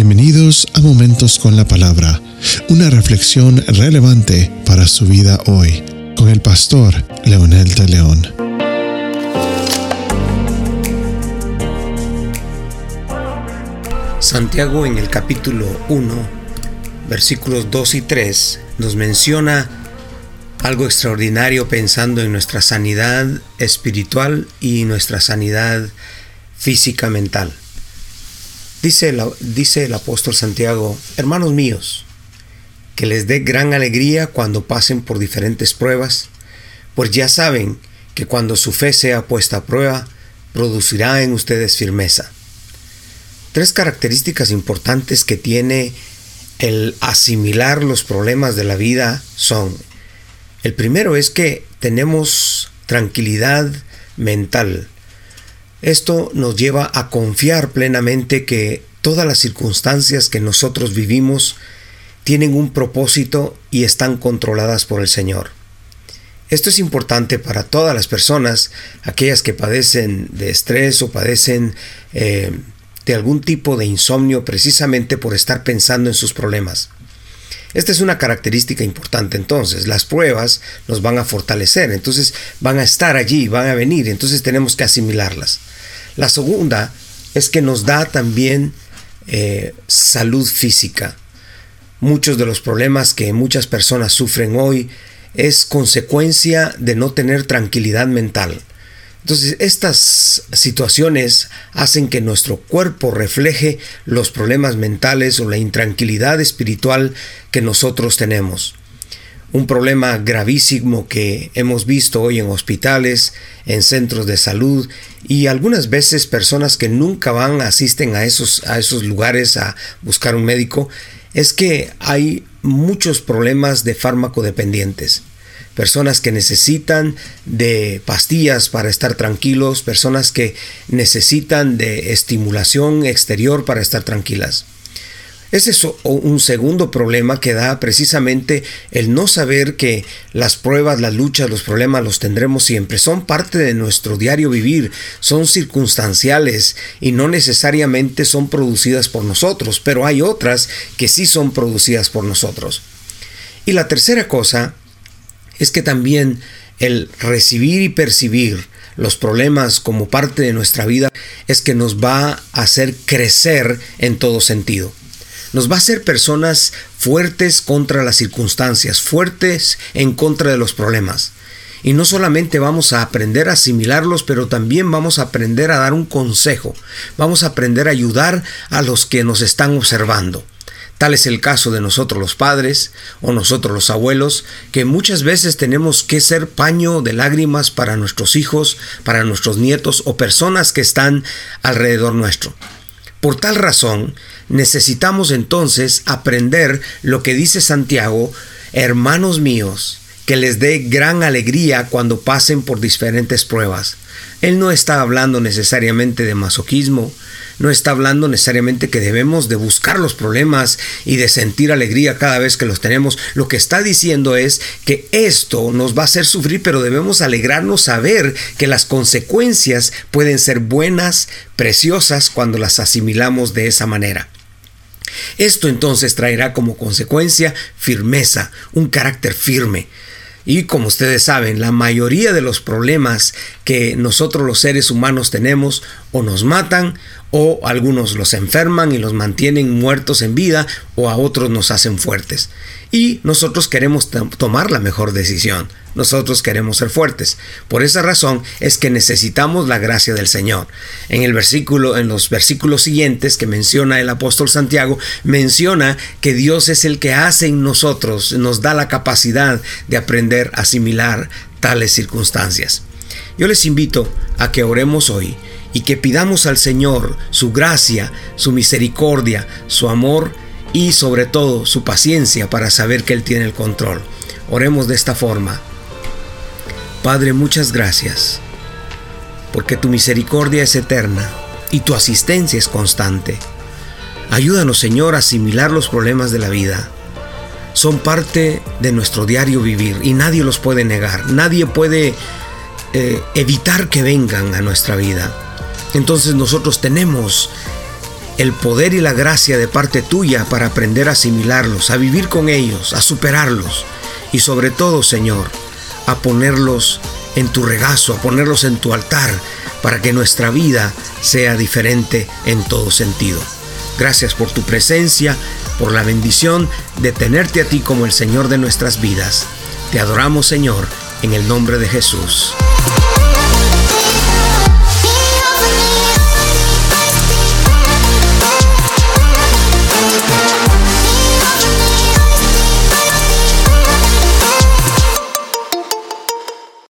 Bienvenidos a Momentos con la Palabra, una reflexión relevante para su vida hoy, con el pastor Leonel de León. Santiago en el capítulo 1, versículos 2 y 3, nos menciona algo extraordinario pensando en nuestra sanidad espiritual y nuestra sanidad física mental. Dice el, dice el apóstol Santiago, hermanos míos, que les dé gran alegría cuando pasen por diferentes pruebas, pues ya saben que cuando su fe sea puesta a prueba, producirá en ustedes firmeza. Tres características importantes que tiene el asimilar los problemas de la vida son, el primero es que tenemos tranquilidad mental, esto nos lleva a confiar plenamente que todas las circunstancias que nosotros vivimos tienen un propósito y están controladas por el Señor. Esto es importante para todas las personas, aquellas que padecen de estrés o padecen eh, de algún tipo de insomnio precisamente por estar pensando en sus problemas. Esta es una característica importante entonces. Las pruebas nos van a fortalecer, entonces van a estar allí, van a venir, entonces tenemos que asimilarlas. La segunda es que nos da también eh, salud física. Muchos de los problemas que muchas personas sufren hoy es consecuencia de no tener tranquilidad mental. Entonces, estas situaciones hacen que nuestro cuerpo refleje los problemas mentales o la intranquilidad espiritual que nosotros tenemos un problema gravísimo que hemos visto hoy en hospitales, en centros de salud y algunas veces personas que nunca van, asisten a esos, a esos lugares a buscar un médico, es que hay muchos problemas de fármaco dependientes. Personas que necesitan de pastillas para estar tranquilos, personas que necesitan de estimulación exterior para estar tranquilas. Ese es un segundo problema que da precisamente el no saber que las pruebas, las luchas, los problemas los tendremos siempre. Son parte de nuestro diario vivir, son circunstanciales y no necesariamente son producidas por nosotros, pero hay otras que sí son producidas por nosotros. Y la tercera cosa es que también el recibir y percibir los problemas como parte de nuestra vida es que nos va a hacer crecer en todo sentido nos va a hacer personas fuertes contra las circunstancias, fuertes en contra de los problemas. Y no solamente vamos a aprender a asimilarlos, pero también vamos a aprender a dar un consejo. Vamos a aprender a ayudar a los que nos están observando. Tal es el caso de nosotros los padres o nosotros los abuelos, que muchas veces tenemos que ser paño de lágrimas para nuestros hijos, para nuestros nietos o personas que están alrededor nuestro. Por tal razón, necesitamos entonces aprender lo que dice Santiago, hermanos míos, que les dé gran alegría cuando pasen por diferentes pruebas. Él no está hablando necesariamente de masoquismo, no está hablando necesariamente que debemos de buscar los problemas y de sentir alegría cada vez que los tenemos. Lo que está diciendo es que esto nos va a hacer sufrir, pero debemos alegrarnos saber que las consecuencias pueden ser buenas, preciosas, cuando las asimilamos de esa manera. Esto entonces traerá como consecuencia firmeza, un carácter firme. Y como ustedes saben, la mayoría de los problemas que nosotros los seres humanos tenemos o nos matan o algunos los enferman y los mantienen muertos en vida o a otros nos hacen fuertes. Y nosotros queremos tomar la mejor decisión. Nosotros queremos ser fuertes. Por esa razón es que necesitamos la gracia del Señor. En el versículo en los versículos siguientes que menciona el apóstol Santiago, menciona que Dios es el que hace en nosotros, nos da la capacidad de aprender a asimilar tales circunstancias. Yo les invito a que oremos hoy y que pidamos al Señor su gracia, su misericordia, su amor y sobre todo su paciencia para saber que Él tiene el control. Oremos de esta forma. Padre, muchas gracias, porque tu misericordia es eterna y tu asistencia es constante. Ayúdanos, Señor, a asimilar los problemas de la vida. Son parte de nuestro diario vivir y nadie los puede negar. Nadie puede eh, evitar que vengan a nuestra vida. Entonces nosotros tenemos el poder y la gracia de parte tuya para aprender a asimilarlos, a vivir con ellos, a superarlos y sobre todo, Señor, a ponerlos en tu regazo, a ponerlos en tu altar, para que nuestra vida sea diferente en todo sentido. Gracias por tu presencia, por la bendición de tenerte a ti como el Señor de nuestras vidas. Te adoramos, Señor, en el nombre de Jesús.